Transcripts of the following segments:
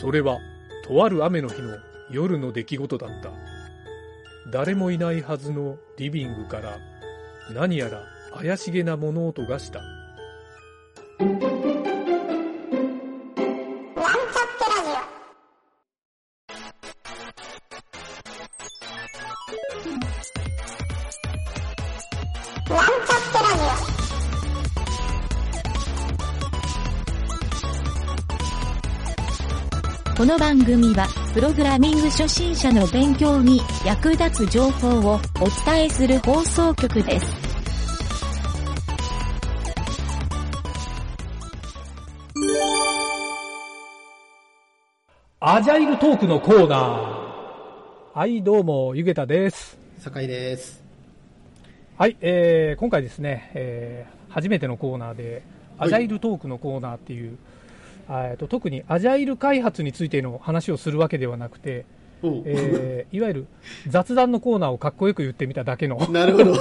それは、とある雨の日の夜の出来事だった。誰もいないはずのリビングから、何やら怪しげな物音がした。この番組は、プログラミング初心者の勉強に役立つ情報をお伝えする放送局です。アジャイルトークのコーナー。はい、どうも、ゆげたです。酒井です。はい、えー、今回ですね、えー、初めてのコーナーで、アジャイルトークのコーナーっていう、あえっと特にアジャイル開発についての話をするわけではなくて、えーいわゆる雑談のコーナーをかっこよく言ってみただけのコ なるほど。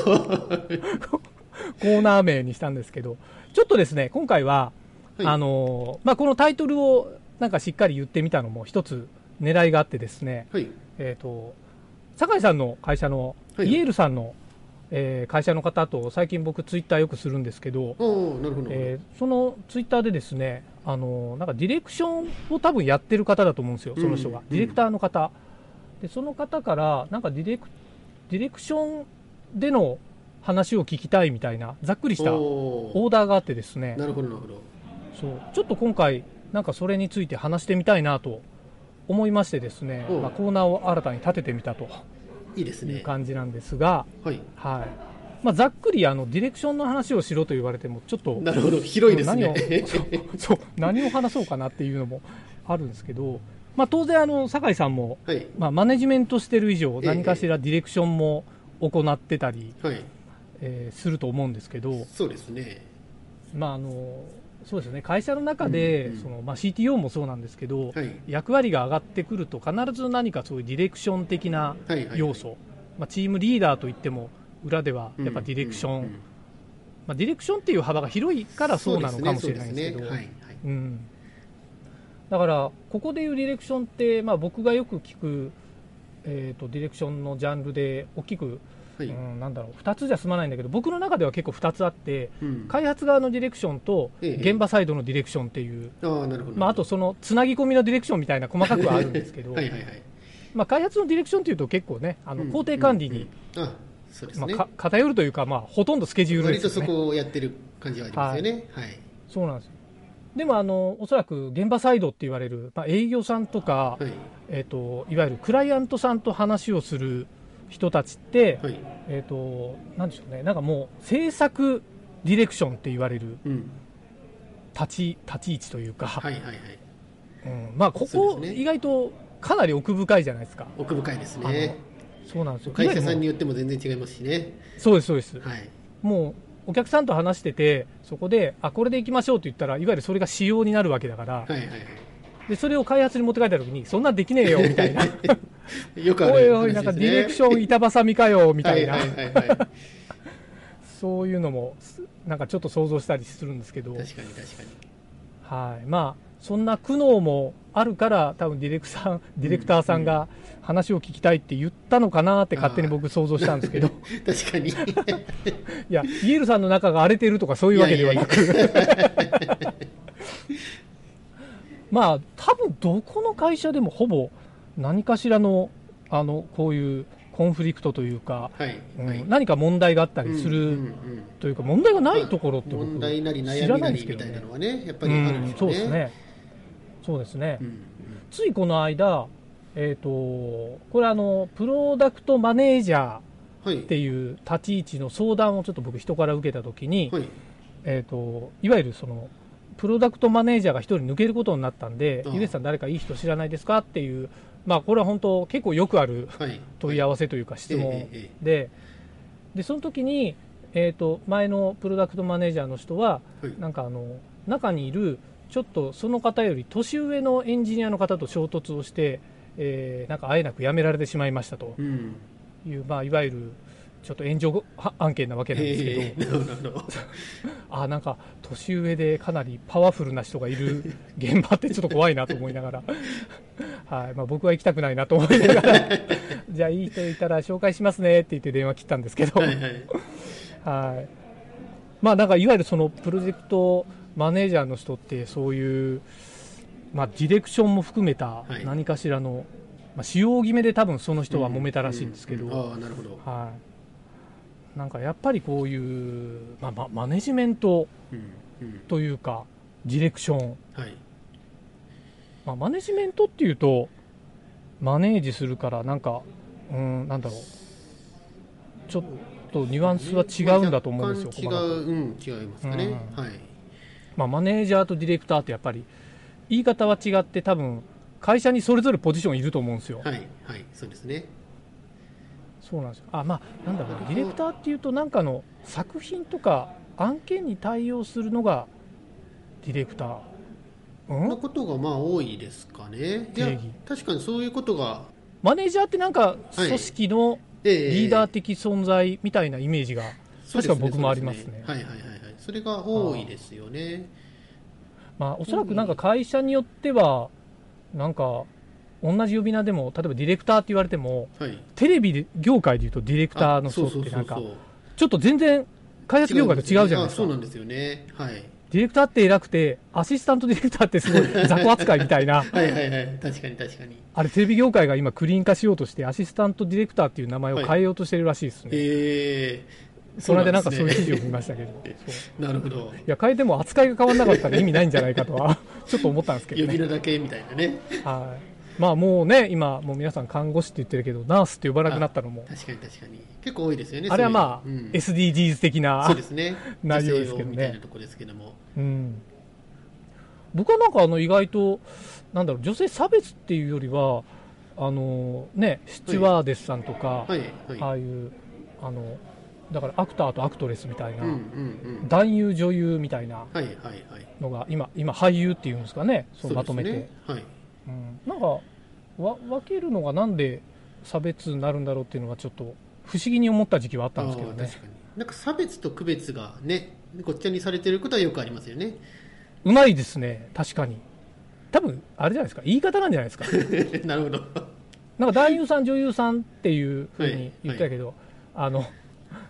ーナー名にしたんですけど、ちょっとですね、今回は、はいあのーまあ、このタイトルをなんかしっかり言ってみたのも一つ狙いがあってですね、はい。えっ、と、酒井さんの会社の、はいイエールさんの、えー会社の方と最近僕ツイッターよくするんですけど。えーそのツイッターでですね、あのなんかディレクションを多分やってる方だと思うんですよ、その人が、うん。ディレクターの方、でその方から、なんかディレクディレクションでの話を聞きたいみたいな、ざっくりしたオおー。ダーがあってですね。ー、なるほど、なるほど。そう。ちょっと今回、なんかそれについて話してみたいなと思いましてですね、おまあ、コーナーを新たに立ててみたといいですね。いう感じなんですが、はい。はいまあ、ざっくりあのディレクションの話をしろと言われても、ちょっと。なるほど。広いです何をね。そう何を話そうかなっていうのもあるんですけど、まあ、当然あの、酒井さんも、はい。まあ、マネジメントしてる以上、ええ何かしらディレクションも行ってたり、はい。えーすると思うんですけど、そうですね。まああのそうですね、会社の中で、うんうんそのまあ、CTO もそうなんですけど、はい。役割が上がってくると、必ず何かそういうディレクション的なはい。はい。要素、まあ、チームリーダーといっても、裏ではやっぱディレクション、うんうんまあ、ディレクションっていう幅が広いからそうなのかもしれないんですけど。そうね。はい。はい。うん、だから、ここでいうディレクションって、まあ、僕がよく聞く、えー、とディレクションのジャンルで大きく、はい。うん、なんだろう2つじゃ済まないんだけど僕の中では結構2つあってうん開発側のディレクションとええ現場サイドのディレクションっていう、ああ、なるほど。まあ、あとそのつなぎ込みのディレクションみたいな細かくはあるんですけどはいはいはい。まあ、開発のディレクションというと結構ねあのうん工程管理に、うんうんあ、そうですまあ、偏るというか、まあ、ほとんどスケジュール割ですよね。とそこをやってる感じはありますよね。はい。そうなんですよでもあのおそらく現場サイドって言われる、まあ、営業さんとか、はい。えー、といわゆるクライアントさんと話をする人たちって、はい。えー、となんでしょうね、なんかもう制作ディレクションって言われるうん。立ち立ち位置というか、はいはいはい。うんまあ、ここ、意外とかなり奥深いじゃないですか。奥深いですね。そうなんですよ会社さんによっても全然違いますしね。そうです、そうです、はい。もうお客さんと話してて、そこで、あこれでいきましょうって言ったら、いわゆるそれが仕様になるわけだから、はいはいはい。でそれを開発に持って帰ったときに、そんなんできねえよみたいな、よくあるおいおい、なんかディレクション板挟みかよみたいな、はいはいはいはい。確 そういうのも、なんかちょっと想像したりするんですけど、かに確かに。はい。まあ、そんな苦悩もあるから、多分ディレクさんディレクターさんが話を聞きたいって言ったのかなって勝手に僕、想像したんですけど、確かに。いや、イエールさんの中が荒れてるとかそういうわけではなく、まあ、多分どこの会社でもほぼ何かしらのあのこういうコンフリクトというか、はい。うんはい。何か問題があったりするうんうんうんというか、問題がないところって僕、問題なり知悩みらなりみたいんですけどねなのはね、やっぱうりあるんですよね。んそうです。ね。そうですね。うんついこの間、えっ、と、これあの、プロダクトマネージャーはい。っていう立ち位置の相談をちょっと僕人から受けたときに、はい。えっ、と、いわゆるその、プロダクトマネージャーが一人抜けることになったんでゆげさん誰かいい人知らないですかっていう、まあこれは本当結構よくあるはい。問い合わせというか質問で、で、その時に、えっ、と、前のプロダクトマネージャーの人は、はい。なんかあの中にいるちょっとその方より年上のエンジニアの方と衝突をして、えーなんかあえなく辞められてしまいましたとうん。いう、まあ、いわゆるちょっと炎上は案件なわけなんですけど あなんか年上でかなりパワフルな人がいる現場ってちょっと怖いなと思いながら、はいまあ、僕は行きたくないなと思いながら じゃあいい人いたら紹介しますねって言って電話切ったんですけど、はいはい。はい。まあ、なんかいわゆるそのプロジェクトマネージャーの人ってそういう、まあ、ディレクションも含めたはい。何かしらの、まあ、使用決めで多分その人は揉めたらしいんですけど、ううああなるほど、はい、なんかやっぱりこういう、まあ、まマネジメントうんうん。というかディレクション、はいまあ、マネジメントっていうとマネージするからなんかうんなんだろう。ちょっとニュアンスは違うんだと思うんですよ、まあ違う、うん、違いますかね、うん。はい。まあ、マネージャーとディレクターってやっぱり言い方は違って多分会社にそれぞれポジションいると思うんですよ、はいはいそうですね。そうなんですよ。あまあなんだろうディレクターっていうとなんかの作品とか案件に対応するのがディレクターなうん？ことがまあ多いですかね。確かにそういうことが、マネージャーってなんかはい。組織のええリーダー的存在みたいなイメージが確か僕もありますね。はいはいはいはい。それが多いですよね。まあおそらくなんか会社によってはなんか同じ呼び名でも例えばディレクターって言われてもはいテレビで業界でいうとディレクターの人あそうってなんかちょっと全然開発業界と違うじゃないですかあそうなんですよねはいディレクターって偉くてアシスタントディレクターってすごい 雑魚扱いみたいな。はいはいはい。確かに確かに。あれテレビ業界が今クリーン化しようとしてアシスタントディレクターっていう名前を変えようとしてるらしいですね、ええ。それでなんかそういう記う事を見ましたけど。なるほど。いや変えても扱いが変わらなかったら意味ないんじゃないかとは ちょっと思ったんですけど呼びね、名だけみたいなね。はい、まあもうね今もう皆さん看護師って言ってるけどナースって呼ばなくなったのも。確かに確かに。結構多いですよねあれはまあ、そうん。SDGs 的なそうですね。内容ですけどね。女性用みたいなとこですけども。うん、僕はなんかあの意外となんだろう女性差別っていうよりはあのねスチュワーデスさんとか、はい。あはい。あいうあのだからアクターとアクトレスみたいな、うんうんうん。男優女優みたいなはいはいはい。のが今今俳優っていうんですかね。そうまとめて、ねはいうん、なんかわ分けるのがなんで差別になるんだろうっていうのがちょっと不思議に思った時期はあったんですけどね。なんか差別と区別がねごっちゃにされてることはよくありますよね。うまいですね。確かに。多分あれじゃないですか。言い方なんじゃないですか。なるほど。なんか男優さん女優さんっていうふうに言ってたけど、あの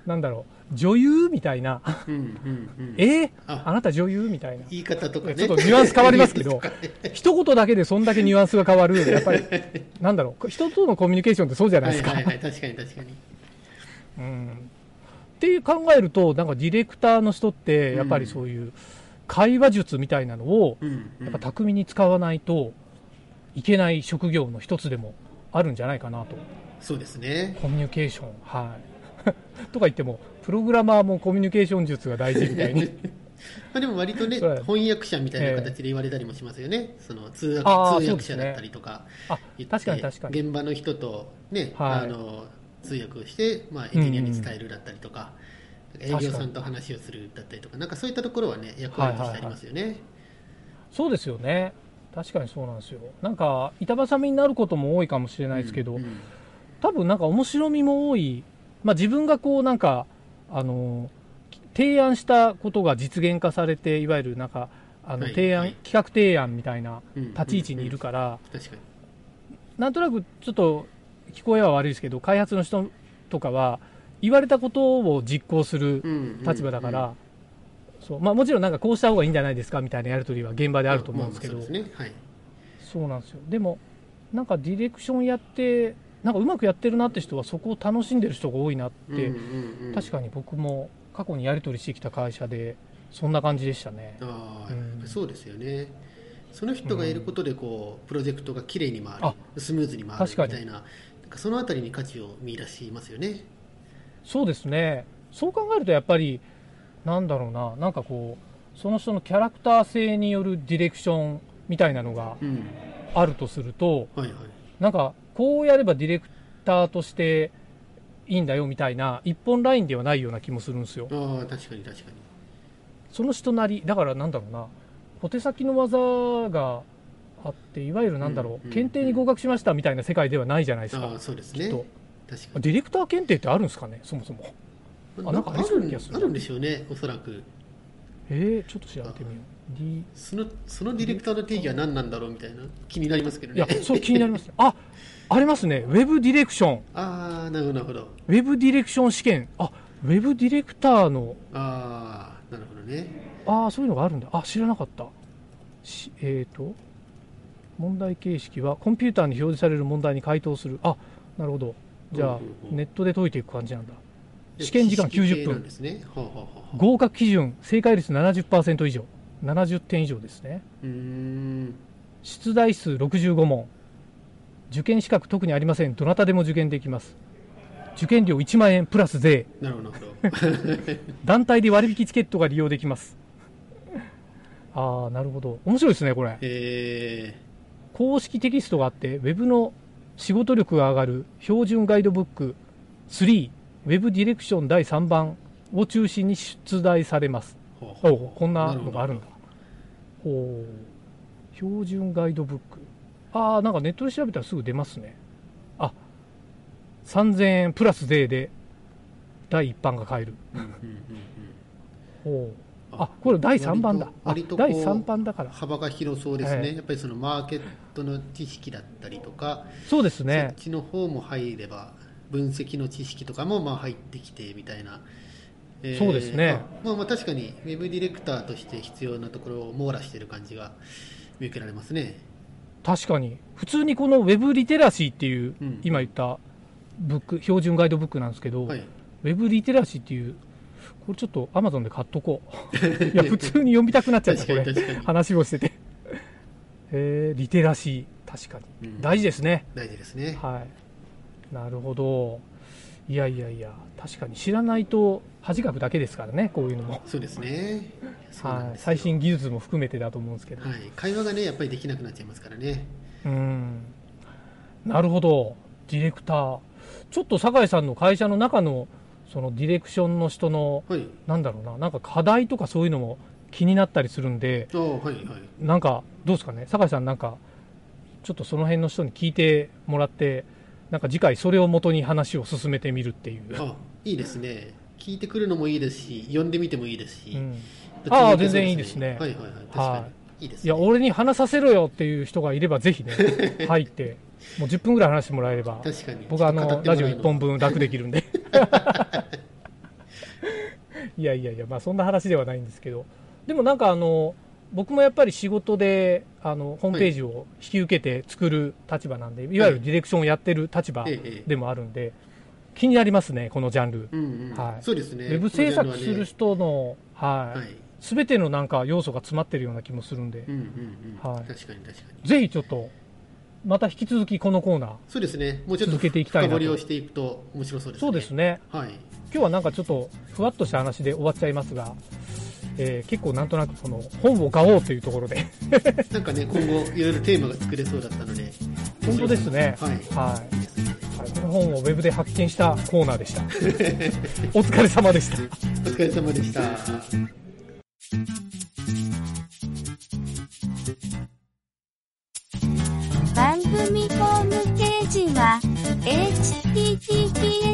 なんだろう女優みたいな。うんうんうん。え？ー、あ。あなた女優みたいな。言い方とかね。ちょっとニュアンス変わりますけど。ね。一言だけでそんだけニュアンスが変わる。やっぱり なんだろう。人とのコミュニケーションってそうじゃないですか、はいはいはい。確かに確かに。うん。って考えるとなんかディレクターの人ってやっぱりそういう会話術みたいなのをうんうん。やっぱ巧みに使わないといけない職業の一つでもあるんじゃないかなと。そうですね。コミュニケーション。はい とか言ってもプログラマーもコミュニケーション術が大事みたいに。まあでも割とね翻訳者みたいな形で言われたりもしますよね、その通訳通訳者だったりとかあ言って確かに確かに。現場の人とね、はい。あの通訳をして、まあ、エンジニアに伝えるだったりとか、営業さんと話をするだったりとかなんかそういったところはね役割としてありますよね、そうですよね。確かにそうなんですよ。なんか板挟みになることも多いかもしれないですけど、うん。多分なんか面白みも多い、まあ、自分がこうなんかあの提案したことが実現化されていわゆるなんかあのはい提案、はい。企画提案みたいなうん立ち位置にいるから、確かに。なんとなくちょっと聞こえは悪いですけど開発の人とかは言われたことを実行する立場だから、そうまあ、もちろんなんかこうした方がいいんじゃないですかみたいなやり取りは現場であると思うんですけど、まあまあそうね。はい。そうなんですよ。でもなんかディレクションやってなんかうまくやってるなって人はそこを楽しんでる人が多いなって、うんうんうん確かに僕も過去にやり取りしてきた会社でそんな感じでしたね。ああ、うん。そうですよね。その人がいることでこうプロジェクトがきれいに回あるスムーズに回るみたいなそのあたりに価値を見出しますよね。そうですね。そう考えるとやっぱりなんだろうななんかこうその人のキャラクター性によるディレクションみたいなのがうん。あるとするとはいはい。なんかこうやればディレクターとしていいんだよみたいな一本ラインではないような気もするんですよ。確かに確かに。その人なりだからなんだろうな小手先の技があっていわゆるなんだろう、うんうん検定に合格しましたみたいな世界ではないじゃないですか、そうですきっと。ね確かディレクター検定ってあるんですかね、そもそも。にあなんかありそうな気がする。あるんでしょうねおそらく。えー、ちょっと調べてみよう。そのそのディレクターの定義は何なんだろうみたいな気になりますけどねいや、それ気になりますね。あ、ありますね。ウェブディレクション。ああなるほどウェブディレクション試験。あ、ウェブディレクターの、ああなるほどねああ、そういうのがあるんだ。あ、知らなかった。しえっ、と、問題形式はコンピューターに表示される問題に回答する。あ、なるほど。じゃあネットで解いていく感じなんだ。試験時間90知識系なん分。ねはあはあはあ合格基準、正解率70%以上。70点以上ですね。出題数65問。受験資格特にありません。どなたでも受験できます。受験料1万円プラス税。なるほど 団体で割引チケットが利用できます。ああ、なるほど。面白いですね、これ。え公式テキストがあって、ウェブの仕事力が上がる標準ガイドブック3、ウェブディレクション第3番を中心に出題されます。おこんなのがあるんなだ。お標準ガイドブック。ああ、なんかネットで調べたらすぐ出ますね。あ、3000円プラス税で第1版が買える。おあ、これ第3版だ。あ割と、割第とこう3版だから。幅が広そうですね、はいやっぱりそのマーケットの知識だったりとか、そうですそねっ。ちの方も入れば、分析の知識とかもまあ入ってきてみたいな、えーそうですねまあ、まあ確かにウェブディレクターとして必要なところを網羅している感じが見受けられますね。確かに。普通にこのウェブリテラシーっていう、うん今言ったブック、標準ガイドブックなんですけど、はい、ウェブリテラシーっていう、これちょっとアマゾンで買っとこう。いや、普通に読みたくなっちゃった、これ。話をしてて。えー、リテラシー、確かに。うん大事ですね。大事ですね。はい。なるほど。いやいやいや、確かに知らないと恥かくだけですからね、こういうのも。そうですね。はい。最新技術も含めてだと思うんですけど。はい、会話がね、やっぱりできなくなっちゃいますからね。うん。なるほど。ディレクター。ちょっと酒井さんの会社の中の、そのディレクションの人の、はい。なんだろうな、なんか課題とかそういうのも気になったりするんで、はい、はい。なんか、どうですかね、酒井さんなんか、ちょっとその辺の人に聞いてもらって、なんか次回それを元に話を進めてみるっていう。あいいですね。聞いてくるのもいいですし、読んでみてもいいですし。うん、ああ全然いいですねはいはいはい。確かはに。いいですね。いや、俺に話させろよっていう人がいれば、ぜひね、入って、もう10分ぐらい話してもらえれば、確かに。僕はあのラジオ1ってもらうの本分楽できるんで。いやいやいや、まあそんな話ではないんですけど、でもなんかあの、僕もやっぱり仕事であのホームページを引き受けて作る立場なんで、い、わゆるディレクションをやってる立場ええでもあるんで、気になりますね、このジャンル。うんうん。はいそうですね。ウェブ制作する人。人の、はい、はい。すべてのなんか要素が詰まってるような気もするんでうん、うんうん。はい確かに確かに。ぜひちょっと、また引き続きこのコーナー、そうですね。もうちょっと続けていきたいなとをしていくと面白そうですね。そうですね、はい。今日はなんかちょっとふわっとした話で終わっちゃいますが、えー結構なんとなくこの本を買おうというところで、なんかね、今後いろいろテーマが作れそうだったので。本当ですね、はい。はいいいですね。はいこの本をウェブで発見したコーナーでした。お疲れ様でした。お疲れ様でした。番組ホームページは https